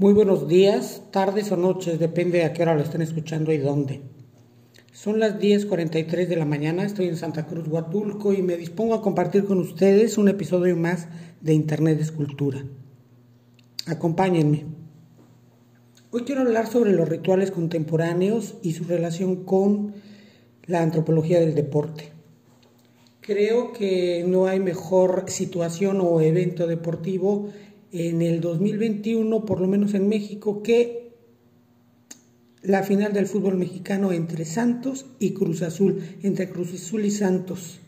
Muy buenos días, tardes o noches, depende a qué hora lo estén escuchando y dónde. Son las 10.43 de la mañana, estoy en Santa Cruz, Huatulco y me dispongo a compartir con ustedes un episodio más de Internet Escultura. Acompáñenme. Hoy quiero hablar sobre los rituales contemporáneos y su relación con la antropología del deporte. Creo que no hay mejor situación o evento deportivo en el 2021, por lo menos en México, que la final del fútbol mexicano entre Santos y Cruz Azul, entre Cruz Azul y Santos.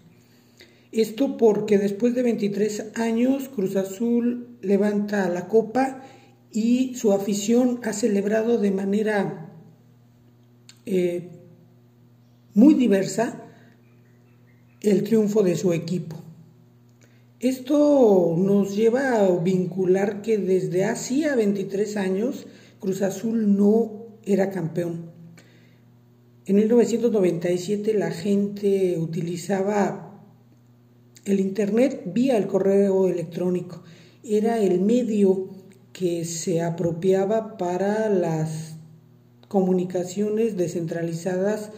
Esto porque después de 23 años Cruz Azul levanta la copa y su afición ha celebrado de manera eh, muy diversa el triunfo de su equipo. Esto nos lleva a vincular que desde hacía 23 años Cruz Azul no era campeón. En 1997 la gente utilizaba el Internet vía el correo electrónico. Era el medio que se apropiaba para las comunicaciones descentralizadas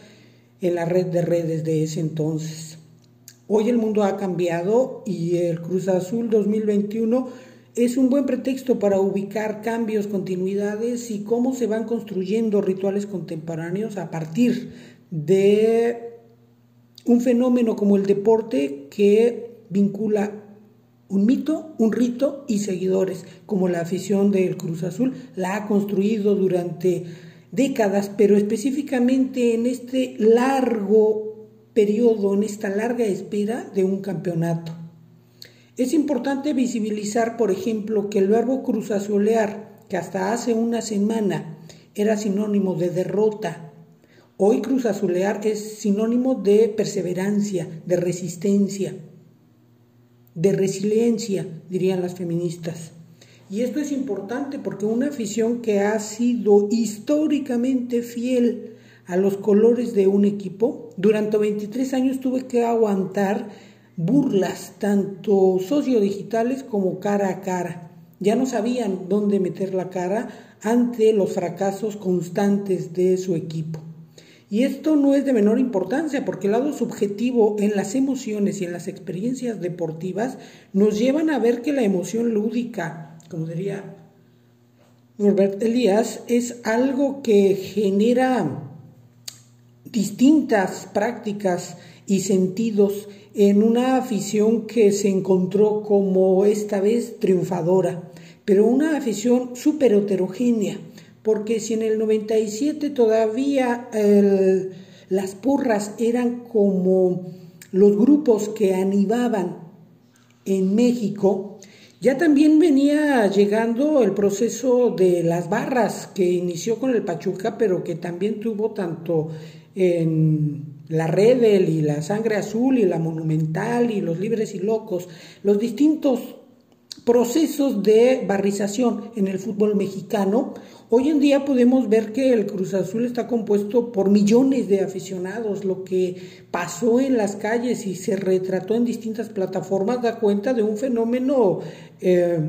en la red de redes de ese entonces. Hoy el mundo ha cambiado y el Cruz Azul 2021 es un buen pretexto para ubicar cambios, continuidades y cómo se van construyendo rituales contemporáneos a partir de un fenómeno como el deporte que vincula un mito, un rito y seguidores, como la afición del Cruz Azul la ha construido durante décadas, pero específicamente en este largo periodo, en esta larga espera de un campeonato. Es importante visibilizar, por ejemplo, que el verbo cruzazulear, que hasta hace una semana era sinónimo de derrota, hoy cruzazulear es sinónimo de perseverancia, de resistencia, de resiliencia, dirían las feministas. Y esto es importante porque una afición que ha sido históricamente fiel a los colores de un equipo. Durante 23 años tuve que aguantar burlas, tanto sociodigitales como cara a cara. Ya no sabían dónde meter la cara ante los fracasos constantes de su equipo. Y esto no es de menor importancia porque el lado subjetivo en las emociones y en las experiencias deportivas nos llevan a ver que la emoción lúdica, como diría Norbert Elías, es algo que genera distintas prácticas y sentidos en una afición que se encontró como esta vez triunfadora, pero una afición súper heterogénea, porque si en el 97 todavía las porras eran como los grupos que animaban en México, ya también venía llegando el proceso de las barras que inició con el Pachuca, pero que también tuvo tanto en la Redel y la Sangre Azul y la Monumental y los Libres y Locos, los distintos procesos de barrización en el fútbol mexicano, hoy en día podemos ver que el Cruz Azul está compuesto por millones de aficionados. Lo que pasó en las calles y se retrató en distintas plataformas da cuenta de un fenómeno eh,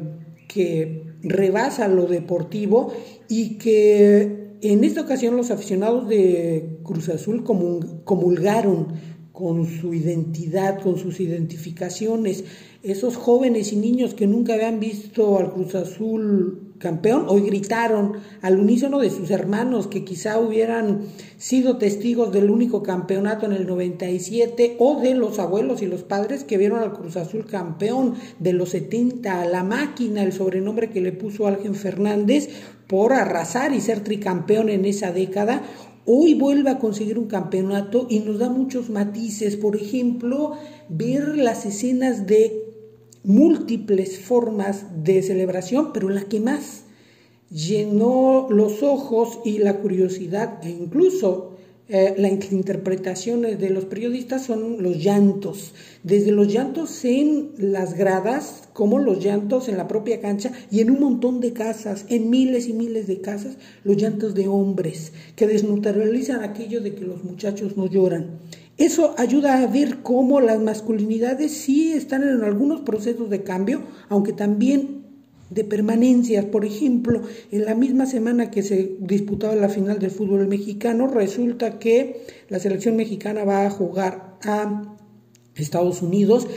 que rebasa lo deportivo y que en esta ocasión los aficionados de Cruz Azul comulgaron con su identidad, con sus identificaciones. Esos jóvenes y niños que nunca habían visto al Cruz Azul campeón, hoy gritaron al unísono de sus hermanos que quizá hubieran sido testigos del único campeonato en el 97 o de los abuelos y los padres que vieron al Cruz Azul campeón de los 70, la máquina, el sobrenombre que le puso Ángel Fernández, por arrasar y ser tricampeón en esa década, hoy vuelve a conseguir un campeonato y nos da muchos matices. Por ejemplo, ver las escenas de múltiples formas de celebración, pero la que más llenó los ojos y la curiosidad e incluso eh, las interpretaciones de los periodistas son los llantos, desde los llantos en las gradas, como los llantos en la propia cancha y en un montón de casas, en miles y miles de casas, los llantos de hombres que desnaturalizan aquello de que los muchachos no lloran. Eso ayuda a ver cómo las masculinidades sí están en algunos procesos de cambio, aunque también de permanencias. Por ejemplo, en la misma semana que se disputaba la final del fútbol mexicano, resulta que la selección mexicana va a jugar a Estados Unidos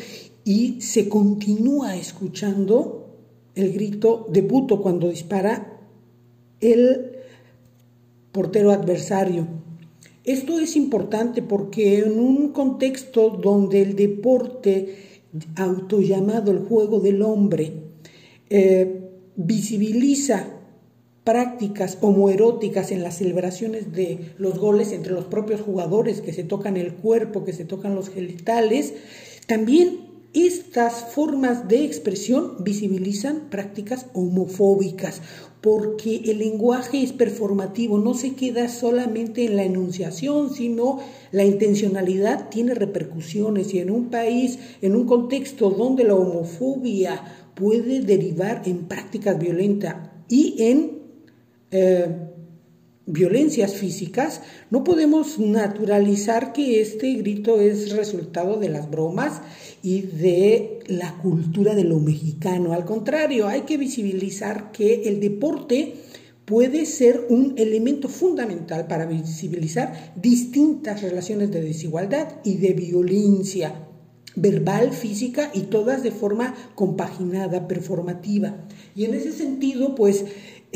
y se continúa escuchando el grito de puto cuando dispara el portero adversario. Esto es importante porque en un contexto donde el deporte autollamado el juego del hombre eh, visibiliza prácticas homoeróticas en las celebraciones de los goles entre los propios jugadores que se tocan el cuerpo, que se tocan los genitales, también estas formas de expresión visibilizan prácticas homofóbicas, porque el lenguaje es performativo, no se queda solamente en la enunciación, sino la intencionalidad tiene repercusiones y en un país, en un contexto donde la homofobia puede derivar en prácticas violentas y en eh, violencias físicas, no podemos naturalizar que este grito es resultado de las bromas y de la cultura de lo mexicano. Al contrario, hay que visibilizar que el deporte puede ser un elemento fundamental para visibilizar distintas relaciones de desigualdad y de violencia verbal, física y todas de forma compaginada, performativa. Y en ese sentido, pues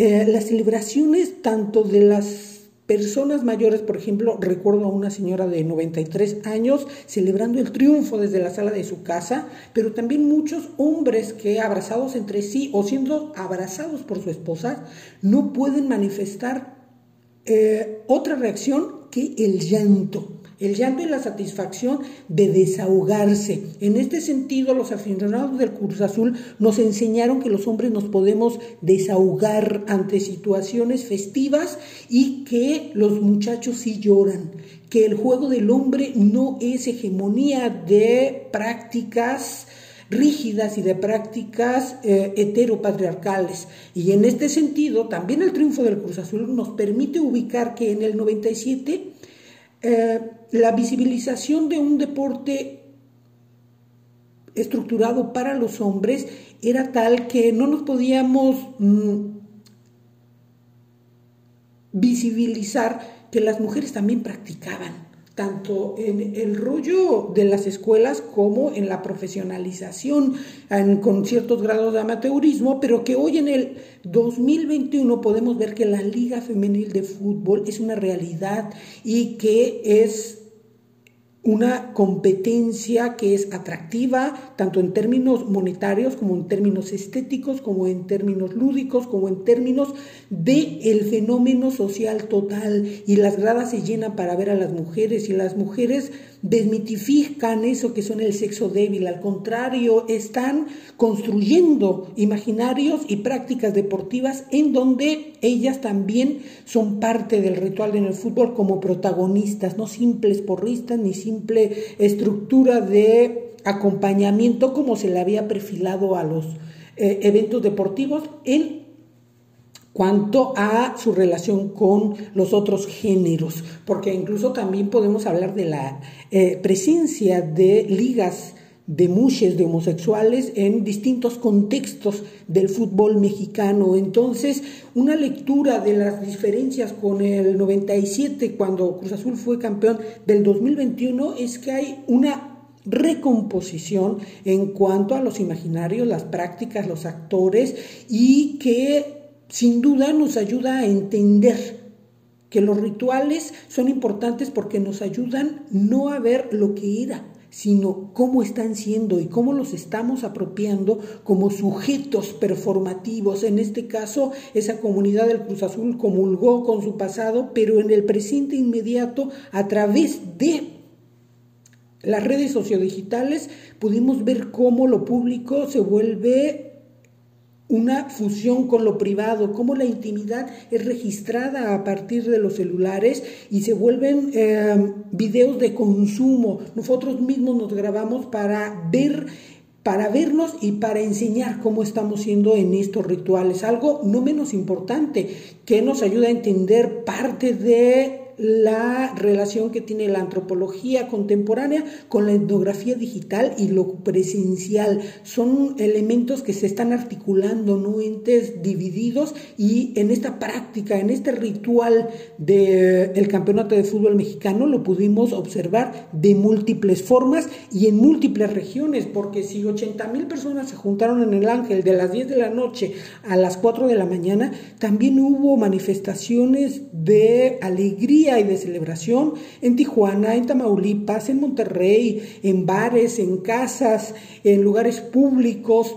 eh, las celebraciones tanto de las personas mayores, por ejemplo, recuerdo a una señora de 93 años celebrando el triunfo desde la sala de su casa, pero también muchos hombres que abrazados entre sí o siendo abrazados por su esposa no pueden manifestar eh, otra reacción que el llanto el llanto y la satisfacción de desahogarse. En este sentido, los aficionados del Cruz Azul nos enseñaron que los hombres nos podemos desahogar ante situaciones festivas y que los muchachos sí lloran, que el juego del hombre no es hegemonía de prácticas rígidas y de prácticas eh, heteropatriarcales. Y en este sentido, también el triunfo del Cruz Azul nos permite ubicar que en el 97 eh, la visibilización de un deporte estructurado para los hombres era tal que no nos podíamos mm, visibilizar que las mujeres también practicaban tanto en el rollo de las escuelas como en la profesionalización con ciertos grados de amateurismo, pero que hoy en el 2021 podemos ver que la Liga Femenil de Fútbol es una realidad y que es una competencia que es atractiva tanto en términos monetarios como en términos estéticos, como en términos lúdicos, como en términos de el fenómeno social total. Y las gradas se llenan para ver a las mujeres y las mujeres desmitifican eso que son el sexo débil, al contrario, están construyendo imaginarios y prácticas deportivas en donde ellas también son parte del ritual en el fútbol como protagonistas, no simples porristas ni simple estructura de acompañamiento como se le había perfilado a los eh, eventos deportivos cuanto a su relación con los otros géneros, porque incluso también podemos hablar de la eh, presencia de ligas de mujeres, de homosexuales en distintos contextos del fútbol mexicano. Entonces, una lectura de las diferencias con el 97, cuando Cruz Azul fue campeón del 2021, es que hay una recomposición en cuanto a los imaginarios, las prácticas, los actores y que sin duda nos ayuda a entender que los rituales son importantes porque nos ayudan no a ver lo que era, sino cómo están siendo y cómo los estamos apropiando como sujetos performativos. En este caso, esa comunidad del Cruz Azul comulgó con su pasado, pero en el presente inmediato, a través de las redes sociodigitales, pudimos ver cómo lo público se vuelve una fusión con lo privado, cómo la intimidad es registrada a partir de los celulares y se vuelven eh, videos de consumo. Nosotros mismos nos grabamos para ver para vernos y para enseñar cómo estamos siendo en estos rituales. Algo no menos importante que nos ayuda a entender parte de la relación que tiene la antropología contemporánea con la etnografía digital y lo presencial. Son elementos que se están articulando, no entes divididos y en esta práctica, en este ritual del campeonato de fútbol mexicano lo pudimos observar de múltiples formas y en múltiples regiones, porque si 80 mil personas se juntaron en el Ángel de las 10 de la noche a las 4 de la mañana, también hubo manifestaciones de alegría y de celebración en Tijuana, en Tamaulipas, en Monterrey, en bares, en casas, en lugares públicos,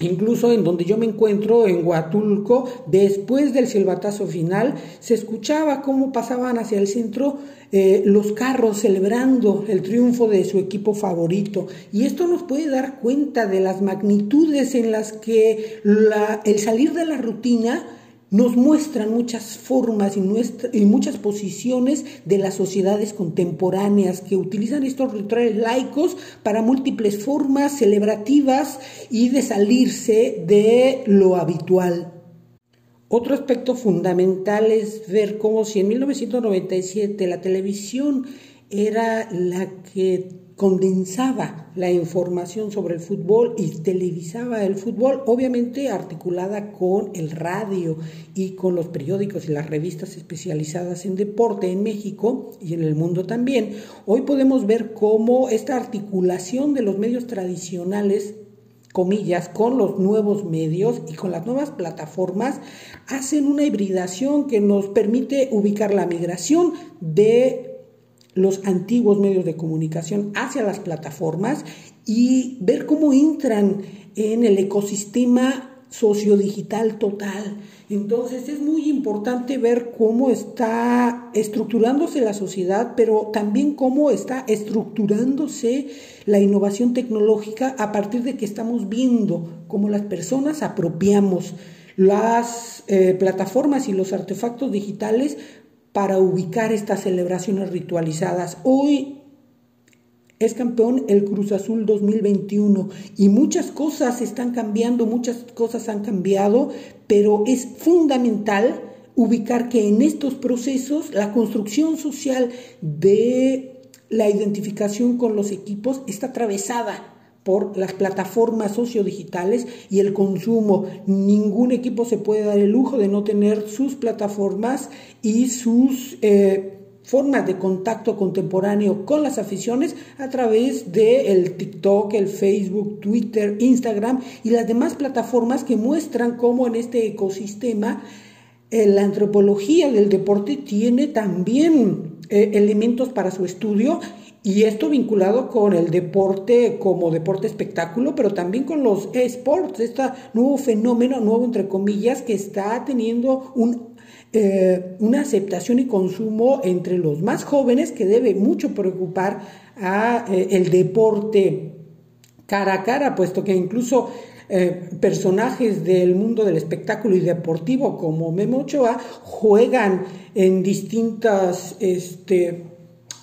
Incluso en donde yo me encuentro, en Huatulco, después del silbatazo final, se escuchaba cómo pasaban hacia el centro eh, los carros celebrando el triunfo de su equipo favorito. Y esto nos puede dar cuenta de las magnitudes en las que el salir de la rutina nos muestran muchas formas y, muchas posiciones de las sociedades contemporáneas que utilizan estos rituales laicos para múltiples formas celebrativas y de salirse de lo habitual. Otro aspecto fundamental es ver cómo si en 1997 la televisión era la que condensaba la información sobre el fútbol y televisaba el fútbol, obviamente articulada con el radio y con los periódicos y las revistas especializadas en deporte en México y en el mundo también. Hoy podemos ver cómo esta articulación de los medios tradicionales comillas, con los nuevos medios y con las nuevas plataformas, hacen una hibridación que nos permite ubicar la migración de los antiguos medios de comunicación hacia las plataformas y ver cómo entran en el ecosistema sociodigital total. Entonces es muy importante ver cómo está estructurándose la sociedad, pero también cómo está estructurándose la innovación tecnológica a partir de que estamos viendo cómo las personas apropiamos las eh, plataformas y los artefactos digitales para ubicar estas celebraciones ritualizadas. Hoy es campeón el Cruz Azul 2021 y muchas cosas están cambiando, muchas cosas han cambiado, pero es fundamental ubicar que en estos procesos la construcción social de la identificación con los equipos está atravesada por las plataformas sociodigitales y el consumo. Ningún equipo se puede dar el lujo de no tener sus plataformas y sus eh, formas de contacto contemporáneo con las aficiones a través de el TikTok, el Facebook, Twitter, Instagram y las demás plataformas que muestran cómo en este ecosistema eh, la antropología del deporte tiene también eh, elementos para su estudio y esto vinculado con el deporte como deporte espectáculo, pero también con los esports, este nuevo fenómeno, nuevo entre comillas, que está teniendo un, eh, una aceptación y consumo entre los más jóvenes que debe mucho preocupar a eh, el deporte cara a cara, puesto que incluso eh, personajes del mundo del espectáculo y deportivo como Memo Ochoa juegan en distintas este,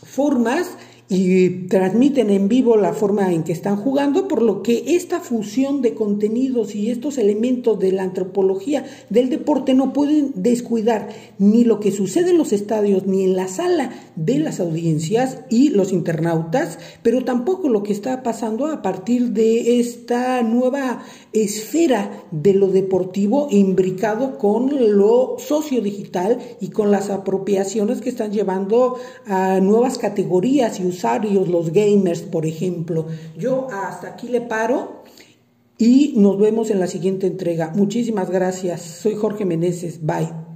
formas y transmiten en vivo la forma en que están jugando, por lo que esta fusión de contenidos y estos elementos de la antropología del deporte no pueden descuidar ni lo que sucede en los estadios, ni en la sala de las audiencias y los internautas, pero tampoco lo que está pasando a partir de esta nueva esfera de lo deportivo imbricado con lo sociodigital y con las apropiaciones que están llevando a nuevas categorías y los gamers, por ejemplo. Yo hasta aquí le paro y nos vemos en la siguiente entrega. Muchísimas gracias. Soy Jorge Meneses. Bye.